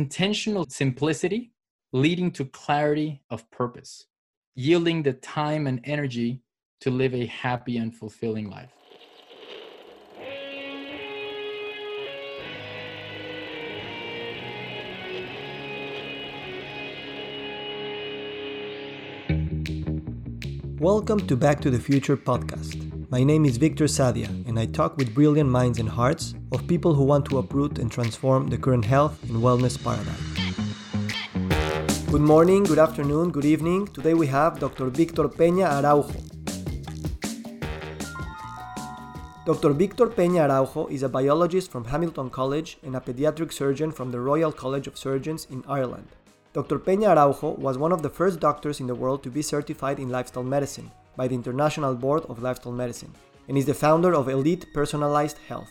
Intentional simplicity leading to clarity of purpose, yielding the time and energy to live a happy and fulfilling life. Welcome to Back to the Future podcast. My name is Victor Sadia, and I talk with brilliant minds and hearts of people who want to uproot and transform the current health and wellness paradigm. Good morning, good afternoon, good evening. Today we have Dr. Victor Peña Araujo. Dr. Victor Peña Araujo is a biologist from Hamilton College and a pediatric surgeon from the Royal College of Surgeons in Ireland. Dr. Peña Araujo was one of the first doctors in the world to be certified in lifestyle medicine by the International Board of Lifestyle Medicine and is the founder of Elite Personalized Health.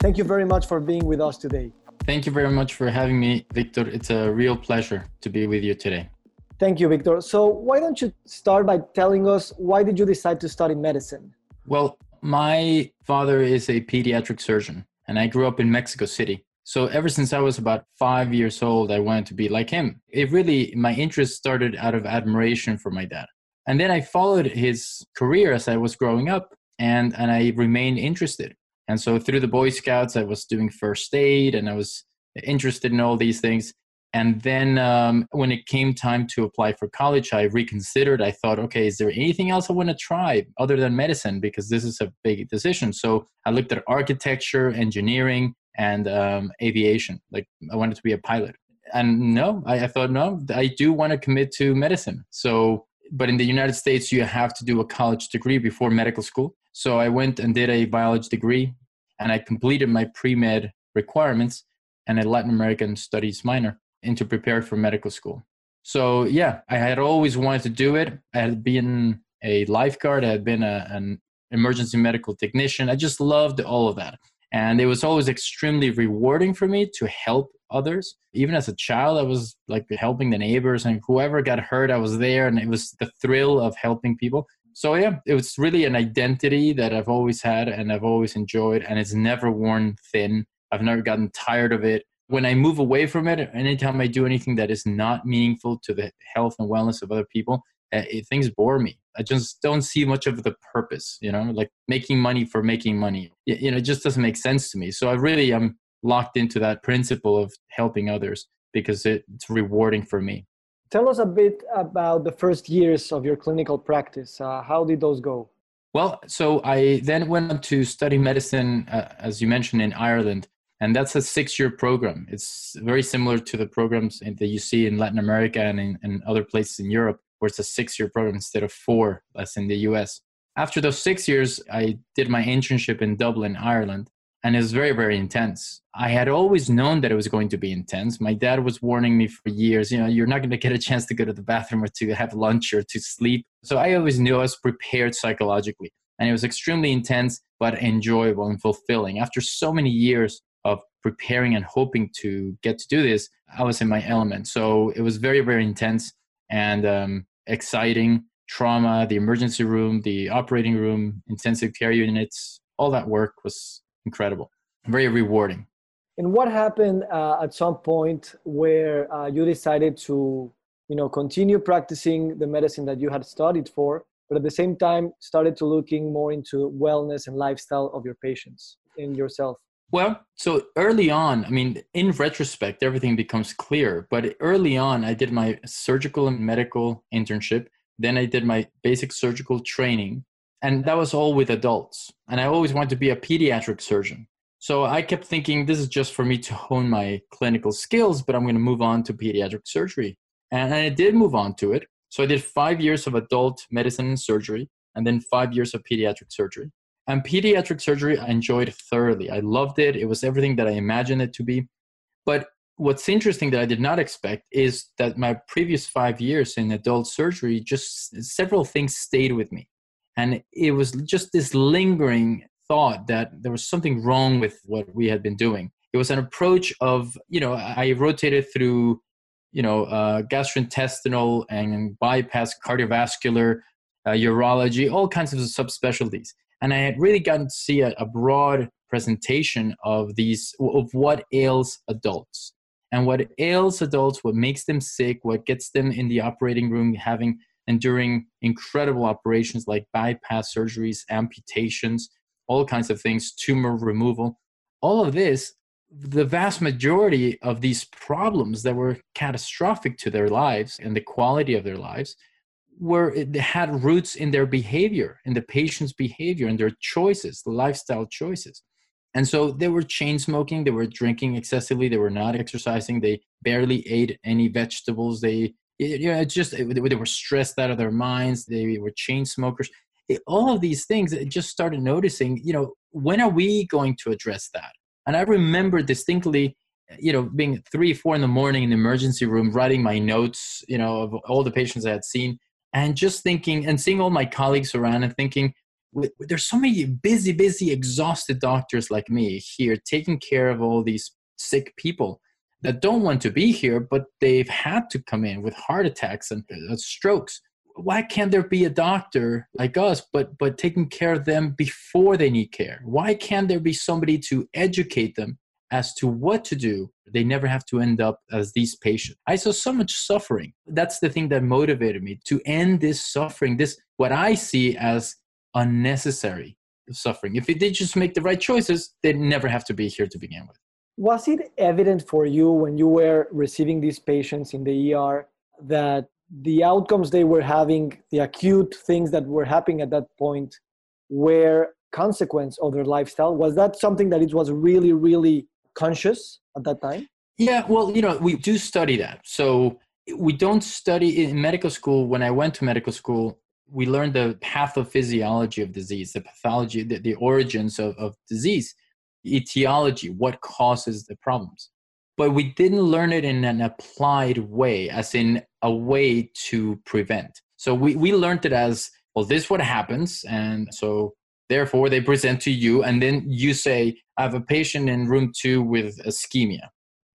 Thank you very much for being with us today. Thank you very much for having me, Victor. It's a real pleasure to be with you today. Thank you, Victor. So, why don't you start by telling us why did you decide to study medicine? Well, my father is a pediatric surgeon and I grew up in Mexico City. So ever since I was about five years old, I wanted to be like him. It really, my interest started out of admiration for my dad. And then I followed his career as I was growing up and, and I remained interested. And so through the Boy Scouts, I was doing first aid and I was interested in all these things. And then um, when it came time to apply for college, I reconsidered. I thought, okay, is there anything else I want to try other than medicine? Because this is a big decision. So I looked at architecture, engineering, and um, aviation. Like I wanted to be a pilot. And no, I, I thought, no, I do want to commit to medicine. So, but in the United States, you have to do a college degree before medical school. So I went and did a biology degree and I completed my pre med requirements and a Latin American studies minor and to prepare for medical school. So yeah, I had always wanted to do it. I had been a lifeguard. I had been a, an emergency medical technician. I just loved all of that. And it was always extremely rewarding for me to help others. Even as a child, I was like helping the neighbors and whoever got hurt, I was there. And it was the thrill of helping people. So yeah, it was really an identity that I've always had and I've always enjoyed. And it's never worn thin. I've never gotten tired of it when I move away from it, anytime I do anything that is not meaningful to the health and wellness of other people, uh, it, things bore me. I just don't see much of the purpose, you know, like making money for making money. You know, it just doesn't make sense to me. So I really am locked into that principle of helping others because it's rewarding for me. Tell us a bit about the first years of your clinical practice. Uh, how did those go? Well, so I then went on to study medicine, uh, as you mentioned, in Ireland and that's a six-year program. It's very similar to the programs that you see in Latin America and in, in other places in Europe, where it's a six-year program instead of four, as in the U.S. After those six years, I did my internship in Dublin, Ireland, and it was very, very intense. I had always known that it was going to be intense. My dad was warning me for years, you know, you're not going to get a chance to go to the bathroom or to have lunch or to sleep. So I always knew I was prepared psychologically. And it was extremely intense, but enjoyable and fulfilling. After so many years of preparing and hoping to get to do this, I was in my element. So it was very, very intense and um, exciting. Trauma, the emergency room, the operating room, intensive care units, all that work was incredible, very rewarding. And what happened uh, at some point where uh, you decided to, you know, continue practicing the medicine that you had studied for, but at the same time started to looking more into wellness and lifestyle of your patients and yourself? Well, so early on, I mean, in retrospect, everything becomes clear. But early on, I did my surgical and medical internship. Then I did my basic surgical training. And that was all with adults. And I always wanted to be a pediatric surgeon. So I kept thinking this is just for me to hone my clinical skills, but I'm going to move on to pediatric surgery. And I did move on to it. So I did five years of adult medicine and surgery, and then five years of pediatric surgery. And pediatric surgery, I enjoyed thoroughly. I loved it. It was everything that I imagined it to be. But what's interesting that I did not expect is that my previous five years in adult surgery, just several things stayed with me. And it was just this lingering thought that there was something wrong with what we had been doing. It was an approach of, you know, I rotated through, you know, uh, gastrointestinal and bypass cardiovascular, uh, urology, all kinds of subspecialties and I had really gotten to see a, a broad presentation of these of what ails adults. And what ails adults what makes them sick what gets them in the operating room having enduring incredible operations like bypass surgeries amputations all kinds of things tumor removal. All of this the vast majority of these problems that were catastrophic to their lives and the quality of their lives were had roots in their behavior in the patient's behavior and their choices the lifestyle choices. And so they were chain smoking they were drinking excessively they were not exercising they barely ate any vegetables they you know it's just they were stressed out of their minds they were chain smokers. All of these things just started noticing you know when are we going to address that? And i remember distinctly you know being three four in the morning in the emergency room writing my notes you know of all the patients i had seen and just thinking and seeing all my colleagues around and thinking there's so many busy busy exhausted doctors like me here taking care of all these sick people that don't want to be here but they've had to come in with heart attacks and uh, strokes. Why can't there be a doctor like us but but taking care of them before they need care? Why can't there be somebody to educate them as to what to do they never have to end up as these patients. I saw so much suffering. That's the thing that motivated me to end this suffering this what i see as unnecessary suffering. If they just make the right choices they'd never have to be here to begin with. Was it evident for you when you were receiving these patients in the er that the outcomes they were having, the acute things that were happening at that point, were consequence of their lifestyle. Was that something that it was really, really conscious at that time? Yeah, well, you know, we do study that. So we don't study in medical school. When I went to medical school, we learned the pathophysiology of disease, the pathology, the, the origins of, of disease, etiology, what causes the problems but we didn't learn it in an applied way, as in a way to prevent. So we, we learned it as well, this is what happens. And so therefore they present to you, and then you say, I have a patient in room two with ischemia.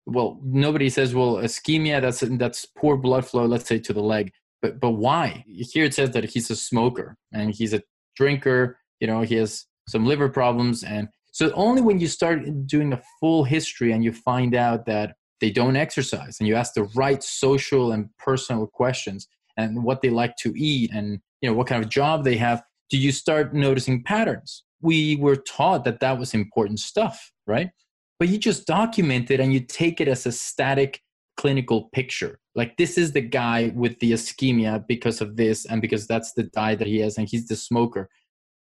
Well, nobody says, well, ischemia, that's, that's poor blood flow, let's say, to the leg. But, but why? Here it says that he's a smoker and he's a drinker, you know, he has some liver problems and so only when you start doing a full history and you find out that they don't exercise and you ask the right social and personal questions and what they like to eat and you know what kind of job they have, do you start noticing patterns? We were taught that that was important stuff, right? But you just document it and you take it as a static clinical picture. Like this is the guy with the ischemia because of this and because that's the diet that he has and he's the smoker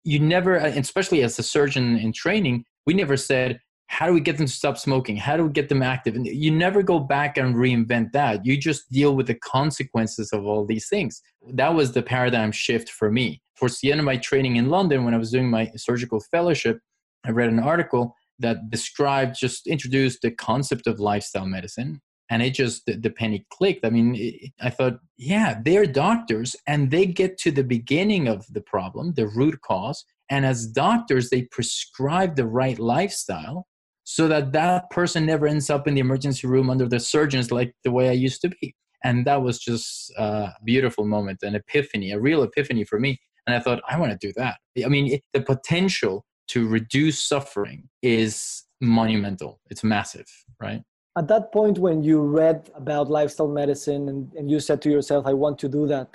you never, especially as a surgeon in training, we never said, how do we get them to stop smoking? How do we get them active? And you never go back and reinvent that. You just deal with the consequences of all these things. That was the paradigm shift for me. Towards the end of my training in London, when I was doing my surgical fellowship, I read an article that described, just introduced the concept of lifestyle medicine and it just the, the penny clicked i mean it, i thought yeah they're doctors and they get to the beginning of the problem the root cause and as doctors they prescribe the right lifestyle so that that person never ends up in the emergency room under the surgeons like the way i used to be. And that was just a beautiful moment an epiphany a real epiphany for me. And i thought i want to do that. I mean it, the potential to reduce suffering is monumental. It's massive right? At that point when you read about lifestyle medicine and, and you said to yourself i want to do that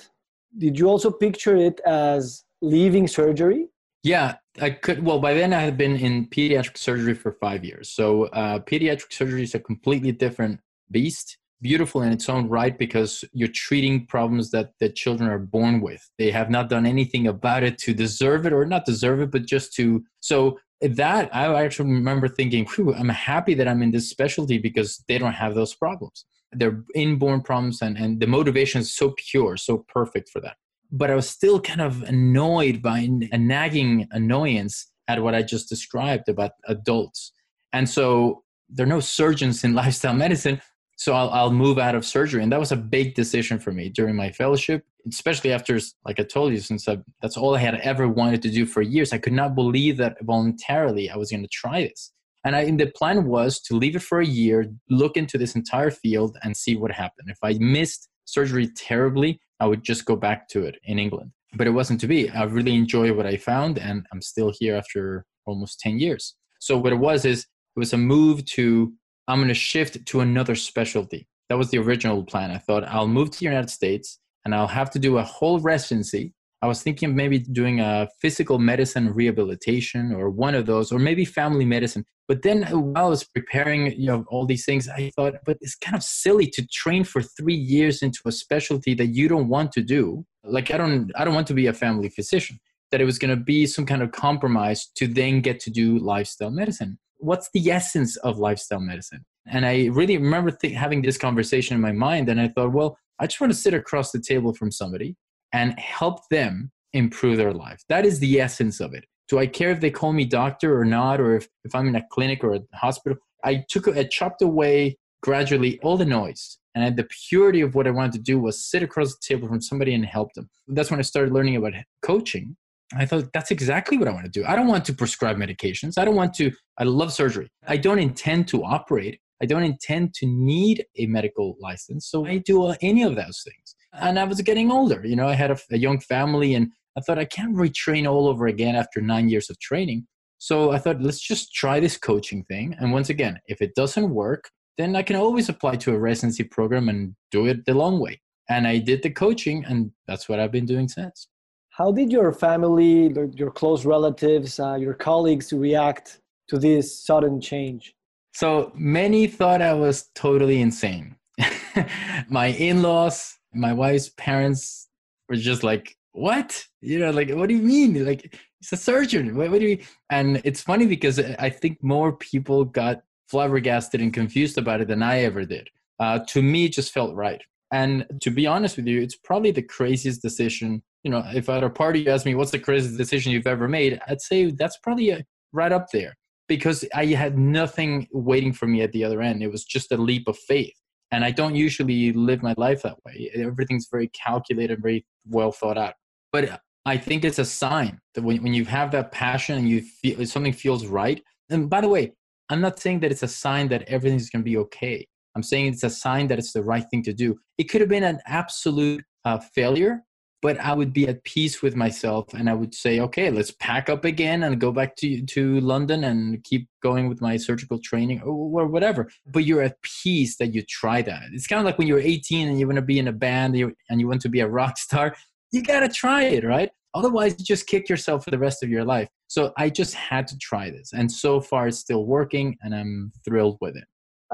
did you also picture it as leaving surgery yeah i could well by then i had been in pediatric surgery for five years so uh, pediatric surgery is a completely different beast beautiful in its own right because you're treating problems that the children are born with they have not done anything about it to deserve it or not deserve it but just to so that I actually remember thinking, I'm happy that I'm in this specialty because they don't have those problems. They're inborn problems, and, and the motivation is so pure, so perfect for that. But I was still kind of annoyed by a nagging annoyance at what I just described about adults. And so there are no surgeons in lifestyle medicine, so I'll, I'll move out of surgery. And that was a big decision for me during my fellowship especially after like i told you since I, that's all i had ever wanted to do for years i could not believe that voluntarily i was going to try this and I, the plan was to leave it for a year look into this entire field and see what happened if i missed surgery terribly i would just go back to it in england but it wasn't to be i really enjoy what i found and i'm still here after almost 10 years So what it was is it was a move to I'm going to shift to another specialty. That was the original plan. I thought I'll move to the United States and I'll have to do a whole residency. I was thinking of maybe doing a physical medicine rehabilitation or one of those, or maybe family medicine. But then while I was preparing, you know, all these things, I thought, but it's kind of silly to train for three years into a specialty that you don't want to do. Like I don't, I don't want to be a family physician. That it was going to be some kind of compromise to then get to do lifestyle medicine. What's the essence of lifestyle medicine? And I really remember th- having this conversation in my mind, and I thought, well, I just want to sit across the table from somebody and help them improve their life. That is the essence of it. Do I care if they call me doctor or not, or if, if I'm in a clinic or a hospital? I took, I chopped away gradually all the noise. And the purity of what I wanted to do was sit across the table from somebody and help them. That's when I started learning about coaching. I thought that's exactly what I want to do. I don't want to prescribe medications. I don't want to, I love surgery. I don't intend to operate. I don't intend to need a medical license. So I do any of those things. And I was getting older. You know, I had a, a young family and I thought I can't retrain all over again after nine years of training. So I thought, let's just try this coaching thing. And once again, if it doesn't work, then I can always apply to a residency program and do it the long way. And I did the coaching, and that's what I've been doing since. How did your family, your close relatives, uh, your colleagues react to this sudden change? So many thought I was totally insane. my in laws, my wife's parents were just like, What? You know, like, what do you mean? Like, he's a surgeon. What, what do you? And it's funny because I think more people got flabbergasted and confused about it than I ever did. Uh, to me, it just felt right. And to be honest with you, it's probably the craziest decision. You know, if at a party you ask me, what's the craziest decision you've ever made? I'd say that's probably a, right up there because I had nothing waiting for me at the other end. It was just a leap of faith. And I don't usually live my life that way. Everything's very calculated, very well thought out. But I think it's a sign that when, when you have that passion and you feel something feels right. And by the way, I'm not saying that it's a sign that everything's going to be okay. I'm saying it's a sign that it's the right thing to do. It could have been an absolute uh, failure, but I would be at peace with myself and I would say, okay, let's pack up again and go back to, to London and keep going with my surgical training or, or whatever. But you're at peace that you try that. It's kind of like when you're 18 and you want to be in a band and you want to be a rock star, you got to try it, right? Otherwise, you just kick yourself for the rest of your life. So I just had to try this. And so far, it's still working and I'm thrilled with it.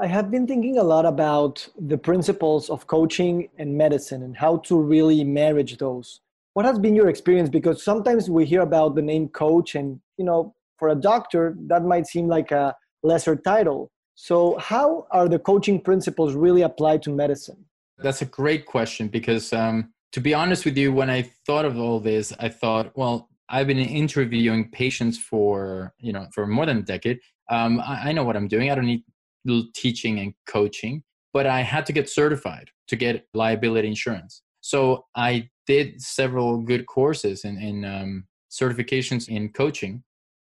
I have been thinking a lot about the principles of coaching and medicine and how to really marriage those. What has been your experience? Because sometimes we hear about the name coach, and you know, for a doctor, that might seem like a lesser title. So, how are the coaching principles really applied to medicine? That's a great question because, um, to be honest with you, when I thought of all this, I thought, well, I've been interviewing patients for you know for more than a decade. Um, I, I know what I'm doing. I don't need teaching and coaching, but I had to get certified to get liability insurance. So I did several good courses in, in um, certifications in coaching,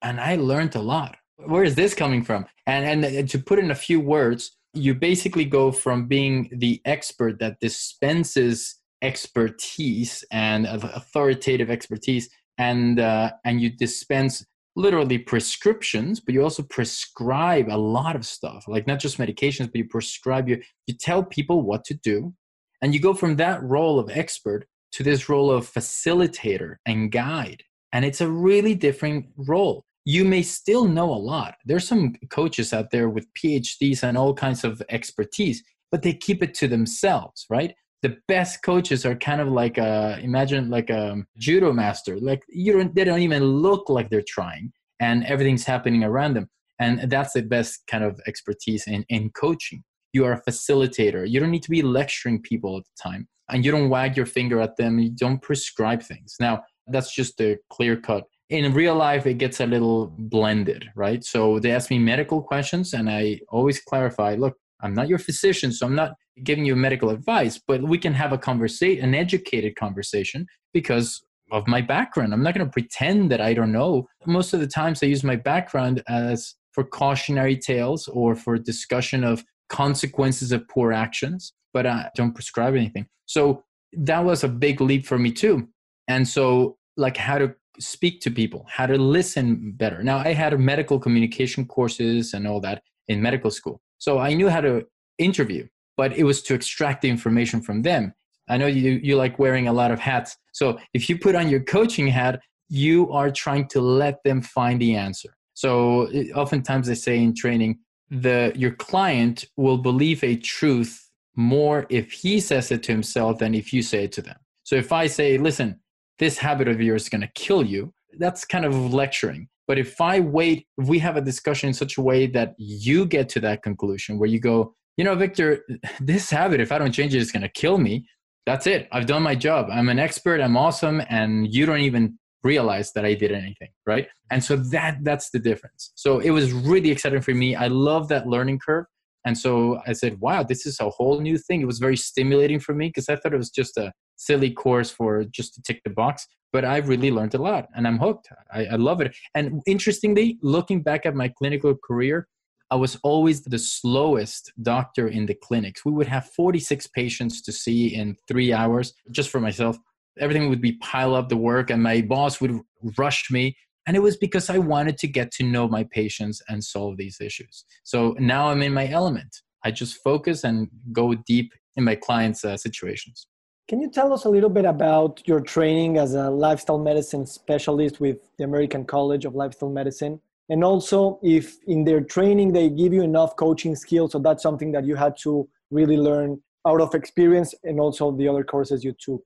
and I learned a lot. Where is this coming from? And, and to put in a few words, you basically go from being the expert that dispenses expertise and authoritative expertise and uh, and you dispense literally prescriptions, but you also prescribe a lot of stuff, like not just medications, but you prescribe, you, you tell people what to do. And you go from that role of expert to this role of facilitator and guide. And it's a really different role. You may still know a lot. There's some coaches out there with PhDs and all kinds of expertise, but they keep it to themselves, right? The best coaches are kind of like a, imagine like a judo master. Like you don't they don't even look like they're trying and everything's happening around them. And that's the best kind of expertise in, in coaching. You are a facilitator. You don't need to be lecturing people at the time and you don't wag your finger at them. You don't prescribe things. Now that's just a clear cut. In real life it gets a little blended right? So they ask me medical questions and i always clarify look i'm not your physician so i'm not giving you medical advice, but we can have a conversation, an educated conversation, because of my background. I'm not going to pretend that I don't know. Most of the times, I use my background as for cautionary tales or for discussion of consequences of poor actions, but I don't prescribe anything. So that was a big leap for me too. And so, like, how to speak to people, how to listen better. Now, I had medical communication courses and all that in medical school. So I knew how to interview, but it was to extract the information from them. I know you, you like wearing a lot of hats. So if you put on your coaching hat, you are trying to let them find the answer. So eh, oftentimes they say in training, the your client will believe a truth more if he says it to himself than if you say it to them. So if I say, listen, this habit of yours is going to kill you, that's kind of lecturing. But if I wait, if we have a discussion in such a way that you get to that conclusion where you go, you know, Victor, this habit, if I don't change it, it's going to kill me. That's it. I've done my job. I'm an expert. I'm awesome. And you don't even realize that I did anything. Right. And so that that's the difference. So it was really exciting for me. I love that learning curve. And so I said, wow, this is a whole new thing. It was very stimulating for me because I thought it was just a silly course for just to tick the box. But I really learned a lot and I'm hooked. I, I love it. And interestingly, looking back at my clinical career, I was always the slowest doctor in the clinics. We would have 46 patients to see in three hours just for myself. Everything would be pile up the work, and my boss would rush me and it was because I wanted to get to know my patients and solve these issues. So now I'm in my element. I just focus and go deep in my clients' uh, situations. Can you tell us a little bit about your training as a lifestyle medicine specialist with the American College of Lifestyle Medicine? And also, if in their training they give you enough coaching skills, so that's something that you had to really learn out of experience and also the other courses you took.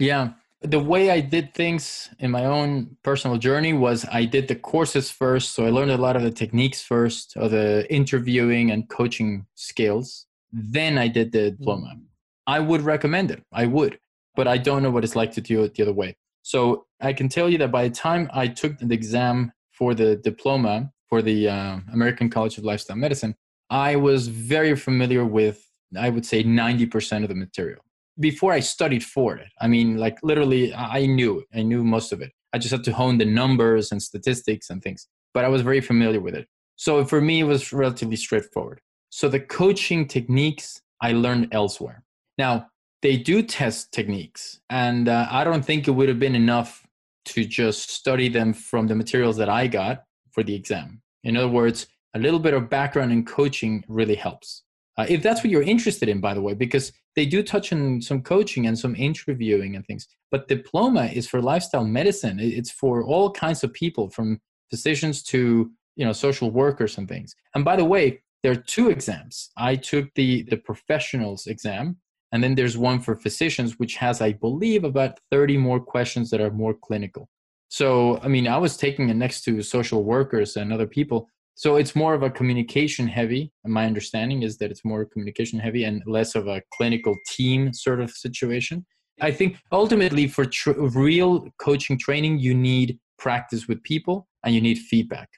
Yeah the way I did things in my own personal journey was I did the courses first. So I learned a lot of the techniques first, of the interviewing and coaching skills. Then I did the mm-hmm. diploma. I would recommend it. I would, but I don't know what it's like to do it the other way. So I can tell you that by the time I took the exam for the diploma for the uh, American College of Lifestyle Medicine, I was very familiar with, I would say, 90% of the material before I studied for it. I mean, like literally, I knew, I knew most of it. I just had to hone the numbers and statistics and things, but I was very familiar with it. So for me, it was relatively straightforward. So the coaching techniques I learned elsewhere. Now, they do test techniques, and uh, I don't think it would have been enough to just study them from the materials that I got for the exam. In other words, a little bit of background in coaching really helps. Uh, if that's what you're interested in, by the way, because they do touch on some coaching and some interviewing and things. But diploma is for lifestyle medicine. It's for all kinds of people, from physicians to you know social workers and things. And by the way, there are two exams. I took the the professionals exam, and then there's one for physicians, which has, I believe, about 30 more questions that are more clinical. So, I mean, I was taking it next to social workers and other people so it's more of a communication heavy. My understanding is that it's more communication heavy and less of a clinical team sort of situation. I think ultimately for tr- real coaching training, you need practice with people and you need feedback.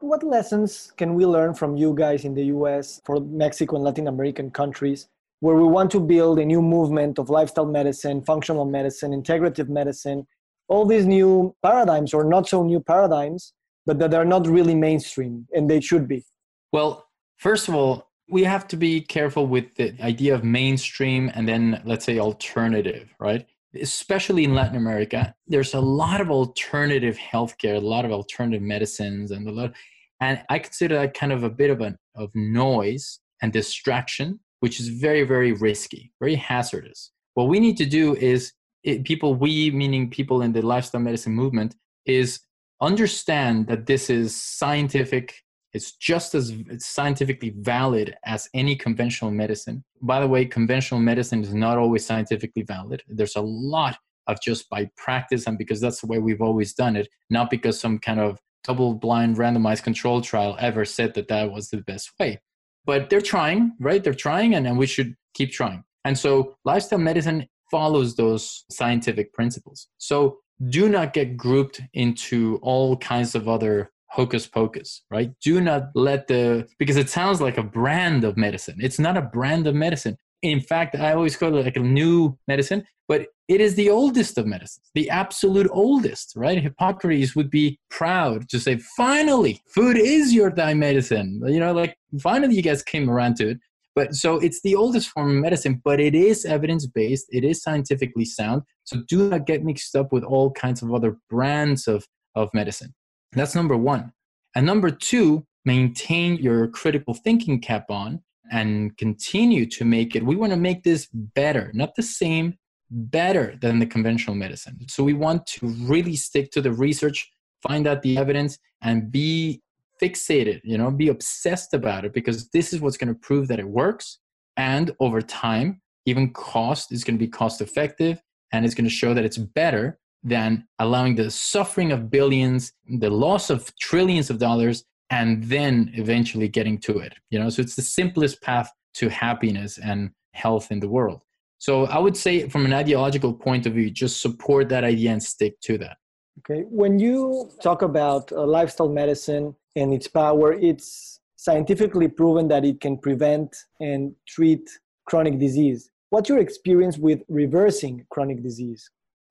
What lessons can we learn from you guys in the US for Mexico and Latin American countries where we want to build a new movement of lifestyle medicine, functional medicine, integrative medicine, all these new paradigms or not so new paradigms but that they're not really mainstream and they should be? Well, first of all, we have to be careful with the idea of mainstream and then let's say alternative, right? Especially in Latin America, there's a lot of alternative healthcare, a lot of alternative medicines, and a lot. And I consider that kind of a bit of a of noise and distraction, which is very, very risky, very hazardous. What we need to do is it, people, we meaning people in the lifestyle medicine movement, is understand that this is scientific it's just as it's scientifically valid as any conventional medicine. By the way conventional medicine is not always scientifically valid. There's a lot of just by practice and because that's the way we've always done it not because some kind of double blind randomized control trial ever said that that was the best way but they're trying right they're trying and, and we should keep trying and so lifestyle medicine follows those scientific principles so do not get grouped into all kinds of other hocus pocus, right? Do not let the, because it sounds like a brand of medicine. It's not a brand of medicine. In fact, I always call it like a new medicine, but it is the oldest of medicines, the absolute oldest, right? Hippocrates would be proud to say, finally, food is your thy medicine. You know, like finally you guys came around to it. But so it's the oldest form of medicine, but it is evidence based, it is scientifically sound. So do not get mixed up with all kinds of other brands of, of medicine. That's number one. And number two, maintain your critical thinking cap on and continue to make it. We want to make this better, not the same, better than the conventional medicine. So we want to really stick to the research, find out the evidence, and be fixated, you know, be obsessed about it because this is what's going to prove that it works. And over time, even cost is going to be cost effective and it's going to show that it's better than allowing the suffering of billions, the loss of trillions of dollars, and then eventually getting to it. You know, so it's the simplest path to happiness and health in the world. So I would say, from an ideological point of view, just support that idea and stick to that. Okay. When you talk about uh, lifestyle medicine and its power, it's scientifically proven that it can prevent and treat chronic disease. What's your experience with reversing chronic disease?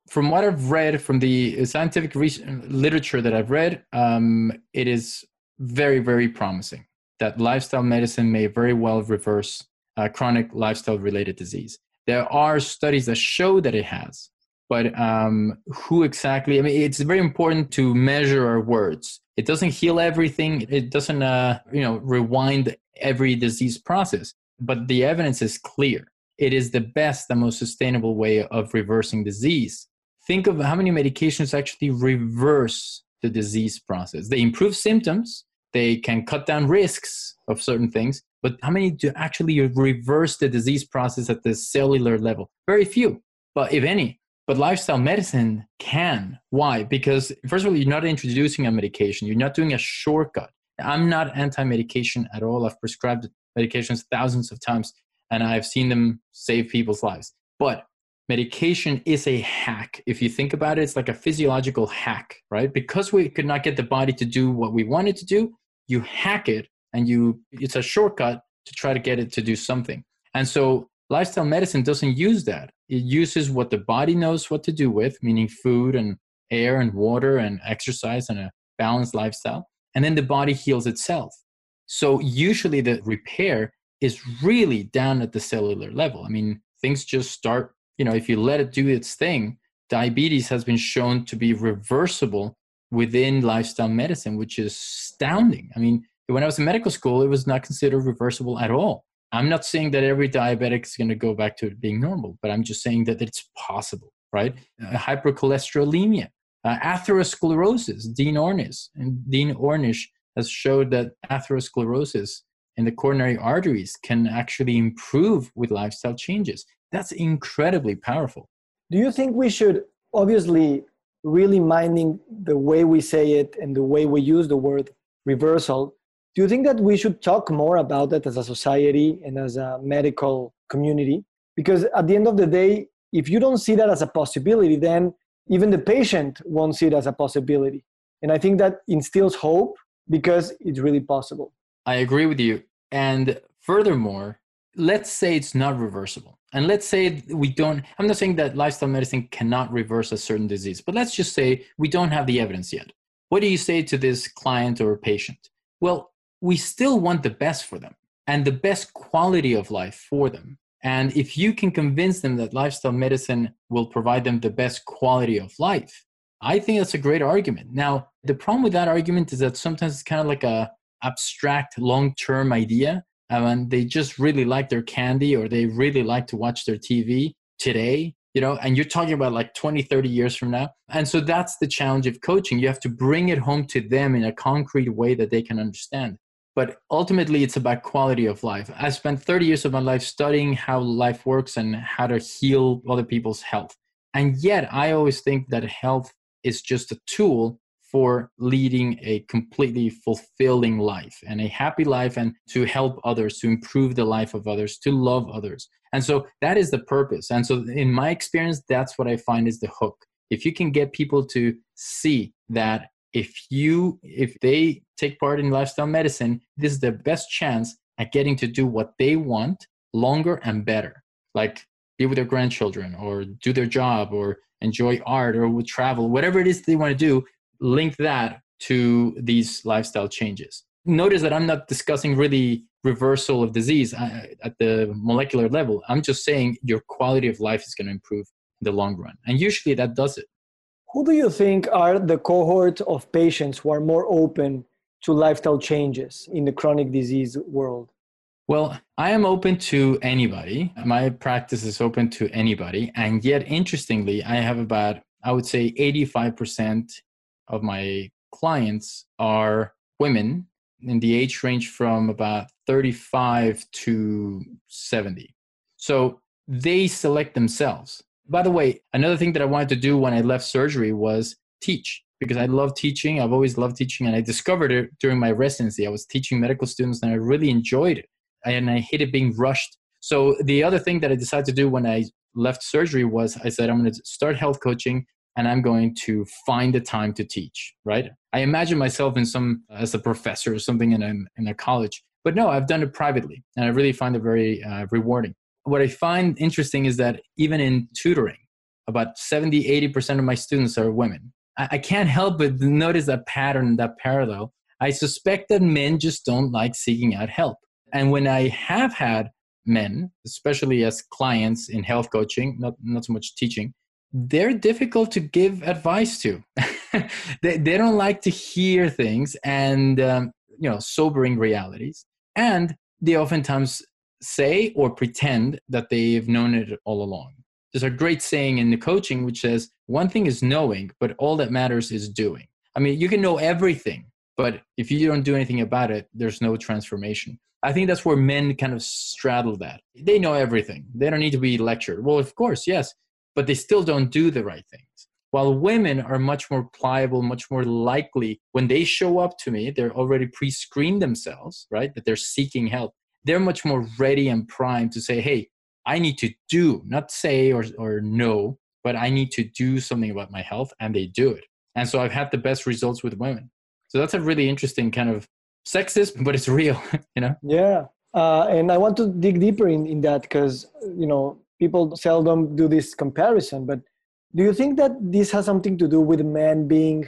From what I've read, from the scientific literature that I've read, um, it is very, very promising that lifestyle medicine may very well reverse uh, chronic lifestyle related disease. There are studies that show that it has, but um, who exactly? I mean, it's very important to measure our words. It doesn't heal everything. It doesn't, uh, you know, rewind every disease process. But the evidence is clear. It is the best and most sustainable way of reversing disease. Think of how many medications actually reverse the disease process. They improve symptoms, they can cut down risks of certain things, but how many do actually reverse the disease process at the cellular level? Very few, but if any. But lifestyle medicine can. Why? Because, first of all, you're not introducing a medication, you're not doing a shortcut. I'm not anti medication at all. I've prescribed medications thousands of times and I've seen them save people's lives. But medication is a hack. If you think about it, it's like a physiological hack, right? Because we could not get the body to do what we wanted to do, you hack it and you it's a shortcut to try to get it to do something. And so lifestyle medicine doesn't use that. It uses what the body knows what to do with, meaning food and air and water and exercise and a balanced lifestyle. And then the body heals itself. So usually the repair is really down at the cellular level. I mean, things just start, you know, if you let it do its thing, diabetes has been shown to be reversible within lifestyle medicine, which is astounding. I mean, when I was in medical school, it was not considered reversible at all. I'm not saying that every diabetic is going to go back to being normal, but I'm just saying that it's possible, right? Uh, hypercholesterolemia, uh, atherosclerosis, Dean Ornish. And Dean Ornish has showed that atherosclerosis in the coronary arteries can actually improve with lifestyle changes. That's incredibly powerful. Do you think we should obviously really minding the way we say it and the way we use the word reversal. Do you think that we should talk more about that as a society and as a medical community? Because at the end of the day, if you don't see that as a possibility, then even the patient won't see it as a possibility. And I think that instills hope because it's really possible. I agree with you. And furthermore, let's say it's not reversible and let's say we don't i'm not saying that lifestyle medicine cannot reverse a certain disease but let's just say we don't have the evidence yet. What do you say to this client or patient? Well we still want the best for them and the best quality of life for them. And if you can convince them that lifestyle medicine will provide them the best quality of life i think that's a great argument. Now the problem with that argument is that sometimes it's kind of like a abstract long-term idea and they just really like their candy or they really like to watch their TV today, you know, and you're talking about like 20, 30 years from now. And so that's the challenge of coaching. You have to bring it home to them in a concrete way that they can understand. But ultimately, it's about quality of life. I spent 30 years of my life studying how life works and how to heal other people's health. And yet, I always think that health is just a tool for leading a completely fulfilling life and a happy life and to help others, to improve the life of others, to love others. And so that is the purpose. And so, in my experience, that's what I find is the hook. If you can get people to see that if you if they take part in lifestyle medicine this is the best chance at getting to do what they want longer and better like be with their grandchildren or do their job or enjoy art or travel whatever it is they want to do link that to these lifestyle changes. Notice that I'm not discussing really reversal of disease uh, at the molecular level. I'm just saying your quality of life is going to improve in the long run. And usually that does it. Who do you think are the cohort of patients who are more open to lifestyle changes in the chronic disease world? Well, I am open to anybody. My practice is open to anybody. And yet, interestingly, I have about, I would say, 85% of my clients are women in the age range from about 35 to 70. So they select themselves. By the way, another thing that I wanted to do when I left surgery was teach because I love teaching. I've always loved teaching, and I discovered it during my residency. I was teaching medical students, and I really enjoyed it. And I hated being rushed. So the other thing that I decided to do when I left surgery was I said I'm going to start health coaching, and I'm going to find the time to teach. Right? I imagine myself in some as a professor or something in a in a college, but no, I've done it privately, and I really find it very uh, rewarding. What I find interesting is that even in tutoring, about 70, 80% of my students are women I, can't help but notice that pattern, that parallel. I suspect that men just don't like seeking out help. And when I have had men, especially as clients in health coaching, not, not so much teaching, they're difficult to give advice to. they, they don't like to hear things and, um, you know, sobering realities. And they oftentimes say or pretend that they've known it all along. There's a great saying in the coaching which says one thing is knowing but all that matters is doing. I mean you can know everything but if you don't do anything about it there's no transformation. I think that's where men kind of straddle that. They know everything. They don't need to be lectured. Well of course yes but they still don't do the right things while women are much more pliable much more likely when they show up to me they're already pre-screened themselves right that they're seeking help they're much more ready and primed to say hey I need to do, not say or, or know, but I need to do something about my health, and they do it. And so I've had the best results with women. So that's a really interesting kind of sexist, but it's real, you know? Yeah. Uh, and I want to dig deeper in, in that because, you know, people seldom do this comparison. But do you think that this has something to do with men being,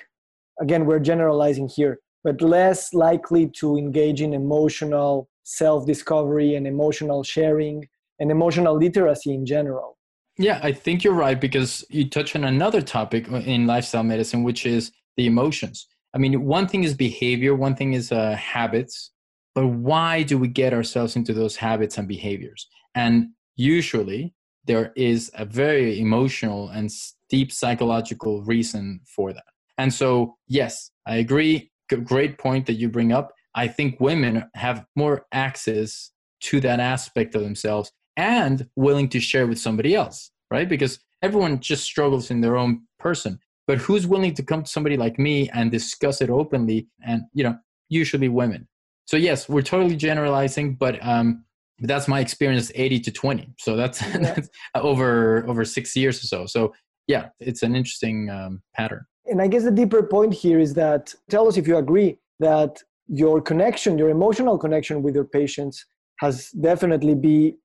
again, we're generalizing here, but less likely to engage in emotional self discovery and emotional sharing and emotional literacy in general. Yeah, I think you're right because you touch on another topic in lifestyle medicine, which is the emotions. I mean, one thing is behavior, one thing is uh, habits, but why do we get ourselves into those habits and behaviors? And usually there is a very emotional and deep psychological reason for that. And so, yes, I agree. Great point that you bring up. I think women have more access to that aspect of themselves and willing to share with somebody else, right? Because everyone just struggles in their own person. But who's willing to come to somebody like me and discuss it openly? And, you know, usually women. So, yes, we're totally generalizing, but um, that's my experience 80 to 20. So that's, yeah. that's over over six years or so. So, yeah, it's an interesting um, pattern. And I guess the deeper point here is that tell us if you agree that your connection, your emotional connection with your patients has definitely be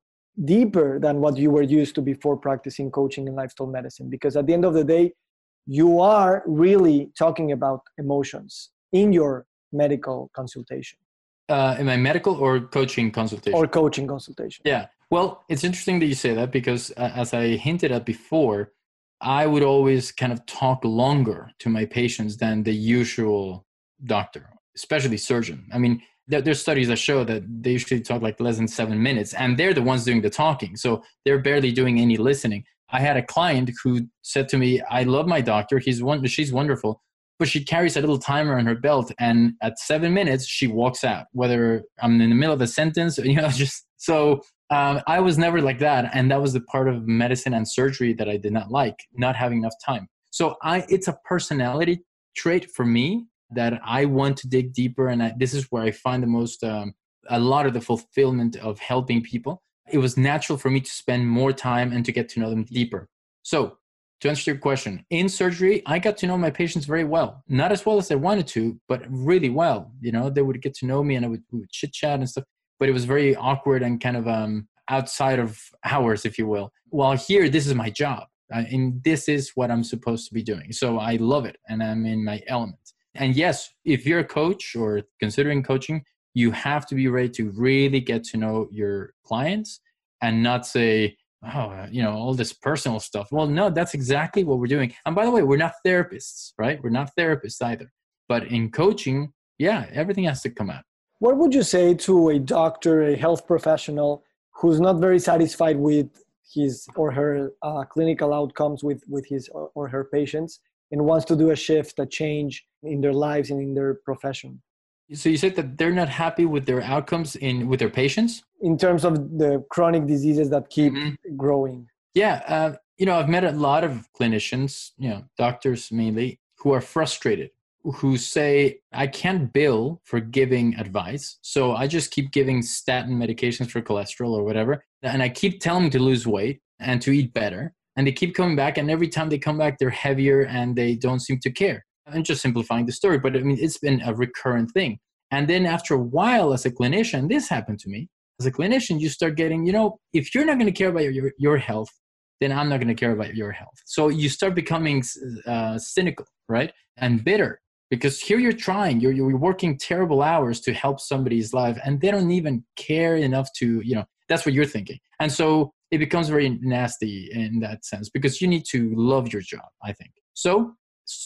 deeper than what you were used to before practicing coaching and lifestyle medicine because at the end of the day you are really talking about emotions in your medical consultation uh, in my medical or coaching consultation? Or coaching consultation. Yeah. Well it's interesting that you say that because uh, as i hinted at before i would always kind of talk longer to my patients than the usual doctor especially surgeon. I mean there, there's studies that show that they usually talk like less than seven minutes and they're the ones doing the talking so they're barely doing any listening. I had a client who said to me i love my doctor. He's one she's wonderful but she carries a little timer on her belt and at seven minutes she walks out whether i'm in the middle of a sentence you know just so um, i was never like that and that was the part of medicine and surgery that i did not like not having enough time so i it's a personality trait for me that I want to dig deeper, and I, this is where I find the most, um, a lot of the fulfillment of helping people. It was natural for me to spend more time and to get to know them deeper. So, to answer your question, in surgery, I got to know my patients very well. Not as well as I wanted to, but really well. You know, they would get to know me, and I would, would chit chat and stuff. But it was very awkward and kind of um, outside of hours, if you will. While here, this is my job, uh, and this is what I'm supposed to be doing. So I love it, and I'm in my element and yes, if you're a coach or considering coaching, you have to be ready to really get to know your clients and not say, oh, you know, all this personal stuff. Well, no, that's exactly what we're doing. And by the way, we're not therapists, right? We're not therapists either. But in coaching, yeah, everything has to come out. What would you say to a doctor, a health professional who's not very satisfied with his or her uh, clinical outcomes with, with his or her patients and wants to do a shift, a change in their lives and in their profession? So you said that they're not happy with their outcomes in with their patients in terms of the chronic diseases that keep mm-hmm. growing. Yeah, uh, you know, I've met a lot of clinicians, you know, doctors mainly, who are frustrated, who say, "I can't bill for giving advice, so I just keep giving statin medications for cholesterol or whatever, and I keep telling them to lose weight and to eat better, and they keep coming back, and every time they come back, they're heavier and they don't seem to care." Just simplifying the story, but I mean, it's been a recurrent thing. And then after a while, as a clinician, this happened to me. As a clinician, you start getting, you know, if you're not going to care about your, your health, then I'm not going to care about your health. So you start becoming uh, cynical, right? And bitter because here you're trying, you're, you're working terrible hours to help somebody's life and they don't even care enough to, you know, that's what you're thinking. And so it becomes very nasty in that sense because you need to love your job, I think. So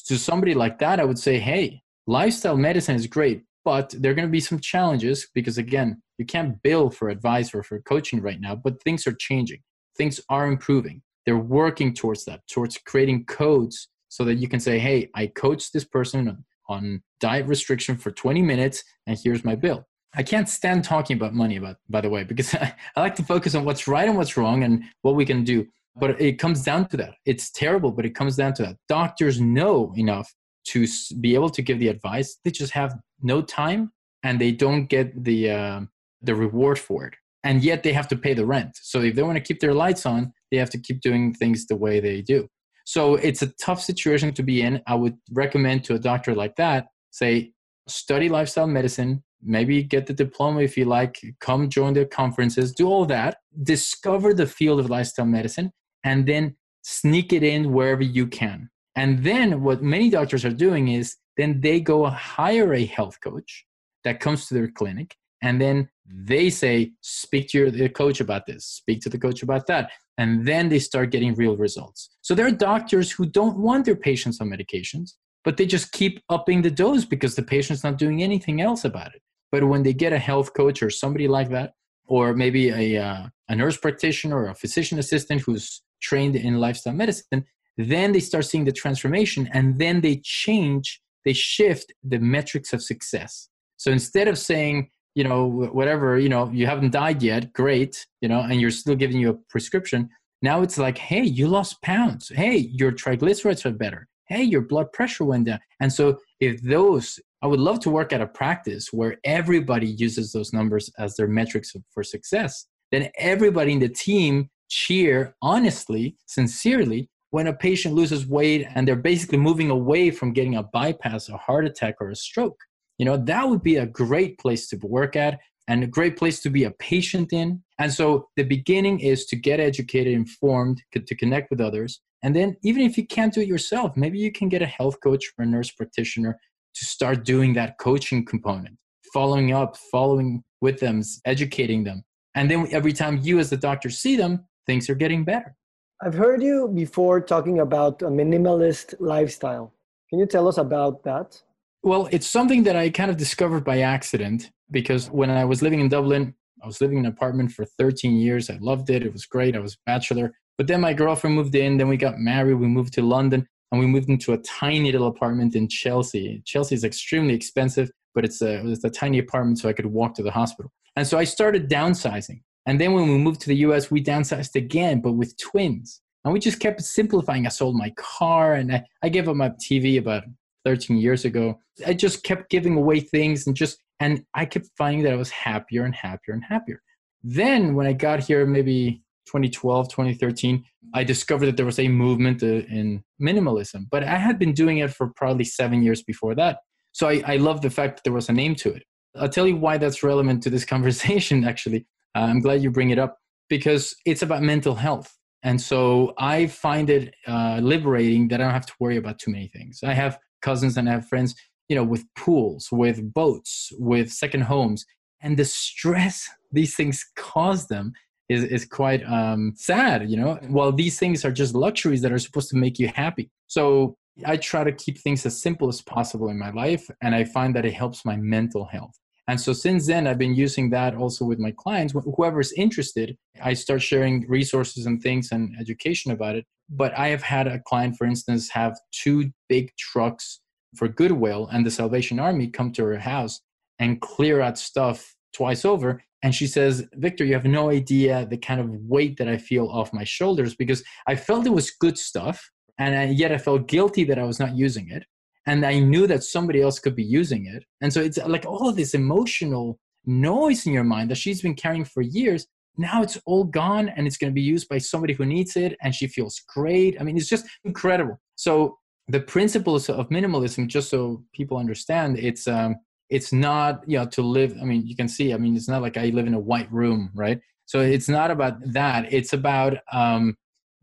to somebody like that, I would say, hey, lifestyle medicine is great, but there are going to be some challenges because, again, you can't bill for advice or for coaching right now, but things are changing. Things are improving. They're working towards that, towards creating codes so that you can say, hey, I coached this person on, diet restriction for 20 minutes, and here's my bill. I can't stand talking about money, about, by the way, because I like to focus on what's right and what's wrong and what we can do. But it comes down to that. It's terrible, but it comes down to that. Doctors know enough to be able to give the advice. They just have no time and they don't get the uh, the reward for it. And yet they have to pay the rent. So if they want to keep their lights on, they have to keep doing things the way they do. So it's a tough situation to be in. I would recommend to a doctor like that, say, study lifestyle medicine, maybe get the diploma if you like, come join the conferences, do all that, discover the field of lifestyle medicine, and then sneak it in wherever you can. And then what many doctors are doing is then they go hire a health coach that comes to their clinic and then they say speak to your coach about this. Speak to the coach about that. And then they start getting real results. So there are doctors who don't want their patients on medications but they just keep upping the dose because the patient's not doing anything else about it. But when they get a health coach or somebody like that or maybe a, uh, a nurse practitioner or a physician assistant who's trained in lifestyle medicine, then they start seeing the transformation and then they change, they shift the metrics of success. So instead of saying, you know, whatever, you know, you haven't died yet, great, you know, and you're still giving you a prescription, now it's like, hey, you lost pounds. Hey, your triglycerides are better. Hey, your blood pressure went down. And so if those, I would love to work at a practice where everybody uses those numbers as their metrics for success. Then everybody in the team cheer honestly, sincerely, when a patient loses weight and they're basically moving away from getting a bypass, a heart attack, or a stroke. You know, that would be a great place to work at and a great place to be a patient in. And so the beginning is to get educated, informed, to connect with others. And then, even if you can't do it yourself, maybe you can get a health coach or a nurse practitioner to start doing that coaching component, following up, following with them, educating them. And then every time you, as the doctor, see them, things are getting better. I've heard you before talking about a minimalist lifestyle. Can you tell us about that? Well, it's something that I kind of discovered by accident because when I was living in Dublin, I was living in an apartment for 13 years. I loved it. It was great. I was a bachelor. But then my girlfriend moved in. Then we got married. We moved to London and we moved into a tiny little apartment in Chelsea. Chelsea is extremely expensive, but it's a, it's a tiny apartment so I could walk to the hospital. And so I started downsizing. And then when we moved to the US, we downsized again, but with twins. And we just kept simplifying. I sold my car and I, I gave up my TV about 13 years ago. I just kept giving away things and just, and I kept finding that I was happier and happier and happier. Then when I got here, maybe 2012, 2013, I discovered that there was a movement uh, in minimalism, but I had been doing it for probably seven years before that. So I, I love the fact that there was a name to it. I'll tell you why that's relevant to this conversation, actually. Uh, I'm glad you bring it up because it's about mental health. And so I find it uh, liberating that I don't have to worry about too many things. I have cousins and I have friends. you know, with pools, with boats, with second homes. And the stress these things cause them is, is quite um, sad, you know, while these things are just luxuries that are supposed to make you happy. So I try to keep things as simple as possible in my life. And I find that it helps my mental health. And so since then, I've been using that also with my clients. Whoever's interested, I start sharing resources and things and education about it. But I have had a client, for instance, have two big trucks for Goodwill and the Salvation Army come to her house and clear out stuff twice over. And she says, Victor, you have no idea the kind of weight that I feel off my shoulders because I felt it was good stuff. And yet I felt guilty that I was not using it. And i knew that somebody else could be using it. And so it's like all of this emotional noise in your mind that she's been carrying for years now it's all gone and it's going to be used by somebody who needs it and she feels great. I mean it's just incredible. So the principles of minimalism just so people understand it's um it's not you know to live i mean you can see i mean it's not like i live in a white room right? So it's not about that. It's about um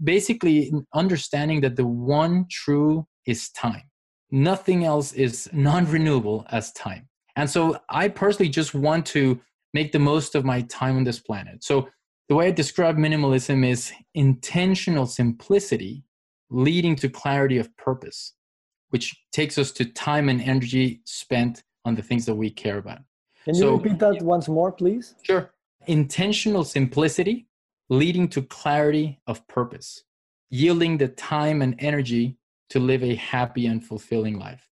basically understanding that the one true is time. Nothing else is non-renewable as time. And so i personally just want to make the most of my time on this planet. So the way i describe minimalism is intentional simplicity leading to clarity of purpose which takes us to time and energy spent on the things that we care about. Can you so, repeat that once more please? Sure. Intentional simplicity leading to clarity of purpose yielding the time and energy to live a happy and fulfilling life.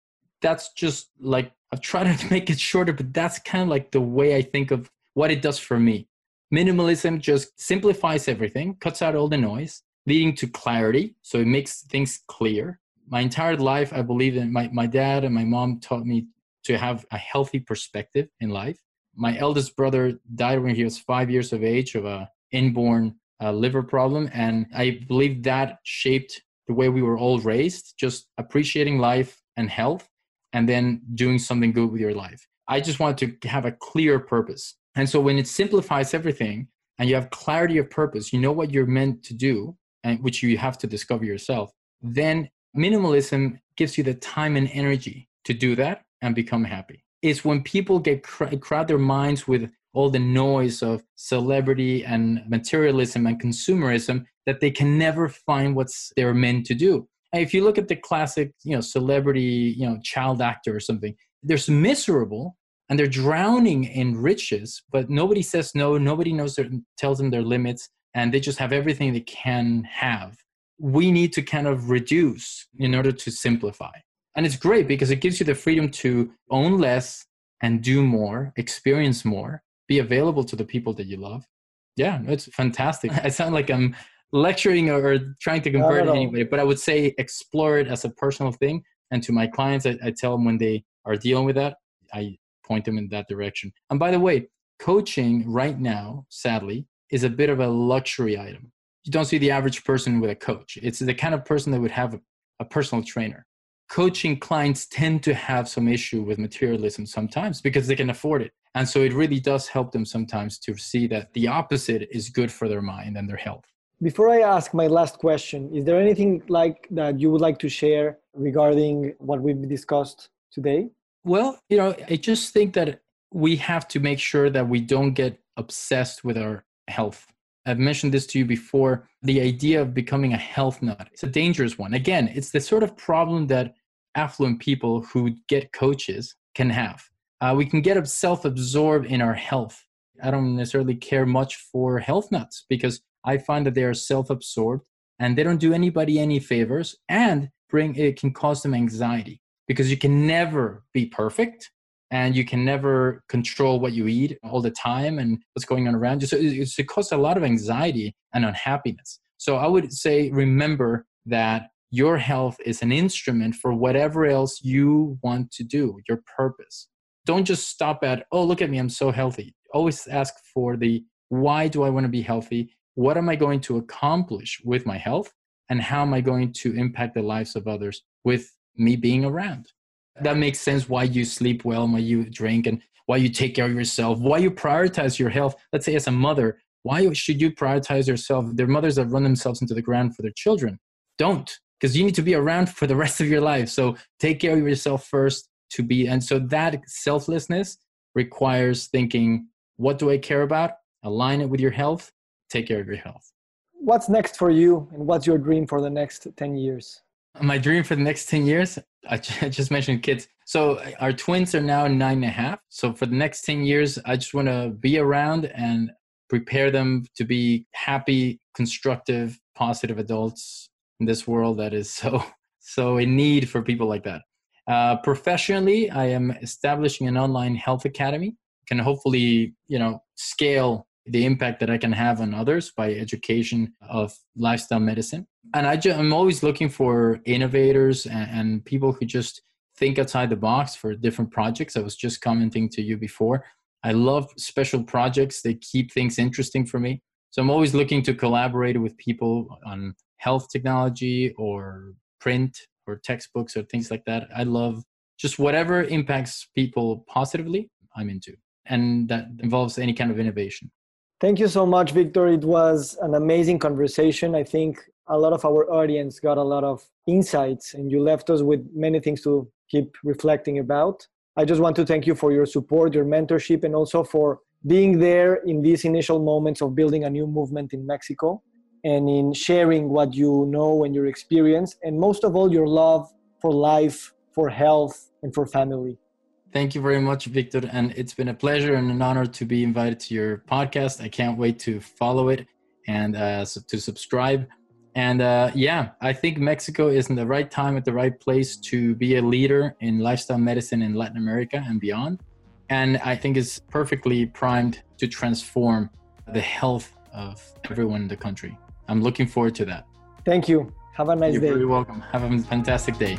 That's just like, I've tried to make it shorter, but that's kind of like the way I think of what it does for me. Minimalism just simplifies everything, cuts out all the noise, leading to clarity. So it makes things clear. My entire life, I believe in my, my dad and my mom taught me to have a healthy perspective in life. My eldest brother died when he was five years of age of a inborn uh, liver problem. And I believe that shaped the way we were all raised, just appreciating life and health, and then doing something good with your life. I just wanted to have a clear purpose. And so when it simplifies everything and you have clarity of purpose, you know what you're meant to do, and which you have to discover yourself, then minimalism gives you the time and energy to do that and become happy. It's when people get crowd their minds with all the noise of celebrity and materialism and consumerism that they can never find what's they're meant to do. And if you look at the classic, you know, celebrity, you know, child actor or something, they're miserable and they're drowning in riches, but nobody says no, nobody knows their, tells them their limits, and they just have everything they can have. We need to kind of reduce in order to simplify. And it's great because it gives you the freedom to own less and do more, experience more, be available to the people that you love. Yeah, it's fantastic. I sound like I'm lecturing or trying to convert no, no, anybody, but I would say explore it as a personal thing. And to my clients, I, I tell them when they are dealing with that, I point them in that direction. And by the way, coaching right now, sadly, is a bit of a luxury item. You don't see the average person with a coach. It's the kind of person that would have a, a personal trainer coaching clients tend to have some issue with materialism sometimes because they can afford it. And so it really does help them sometimes to see that the opposite is good for their mind and their health. Before I ask my last question, is there anything like that you would like to share regarding what we've discussed today? Well, you know, I just think that we have to make sure that we don't get obsessed with our health. I've mentioned this to you before. The idea of becoming a health nut, it's a dangerous one. Again, it's the sort of problem that affluent people who get coaches can have. Uh, we can get self absorbed in our health. I don't necessarily care much for health nuts because I find that they are self absorbed and they don't do anybody any favors and bring it can cause them anxiety because you can never be perfect and you can never control what you eat all the time and what's going on around you. So it, it causes a lot of anxiety and unhappiness. So I would say remember that your health is an instrument for whatever else you want to do, your purpose. Don't just stop at, oh, look at me, I'm so healthy. Always ask for the why do I want to be healthy? What am I going to accomplish with my health? And how am I going to impact the lives of others with me being around? That makes sense why you sleep well, why you drink, and why you take care of yourself, why you prioritize your health. Let's say, as a mother, why should you prioritize yourself? There are mothers that run themselves into the ground for their children. Don't because you need to be around for the rest of your life. So take care of yourself first. To be. And so that selflessness requires thinking what do i care about? Align it with your health. Take care of your health. What's next for you and what's your dream for the next 10 years? My dream for the next 10 years? I just mentioned kids. So uh, our twins are now nine and a half. So for the next 10 years i just want to be around and prepare them to be happy constructive positive adults in this world that is so so in need for people like that uh, professionally i am establishing an online health academy can hopefully you know scale the impact that I can have on others by education of lifestyle medicine. And I I'm always looking for innovators and, and people who just think outside the box for different projects. I was just commenting to you before. I love special projects. They keep things interesting for me. So I'm always looking to collaborate with people on health technology or print or textbooks or things like that. I love just whatever impacts people positively, I'm into. And that involves any kind of innovation. Thank you so much, Victor. It was an amazing conversation. I think a lot of our audience got a lot of insights, and you left us with many things to keep reflecting about. I just want to thank you for your support, your mentorship, and also for being there in these initial moments of building a new movement in Mexico and in sharing what you know and your experience, and most of all, your love for life, for health, and for family. Thank you very much, Victor. And it's been a pleasure and an honor to be invited to your podcast. I can't wait to follow it and uh, to subscribe. And uh, yeah, I think Mexico is in the right time at the right place to be a leader in lifestyle medicine in Latin America and beyond. And I think it's perfectly primed to transform the health of everyone in the country. I'm looking forward to that. Thank you. Have a nice You're day. You're very welcome. Have a fantastic day.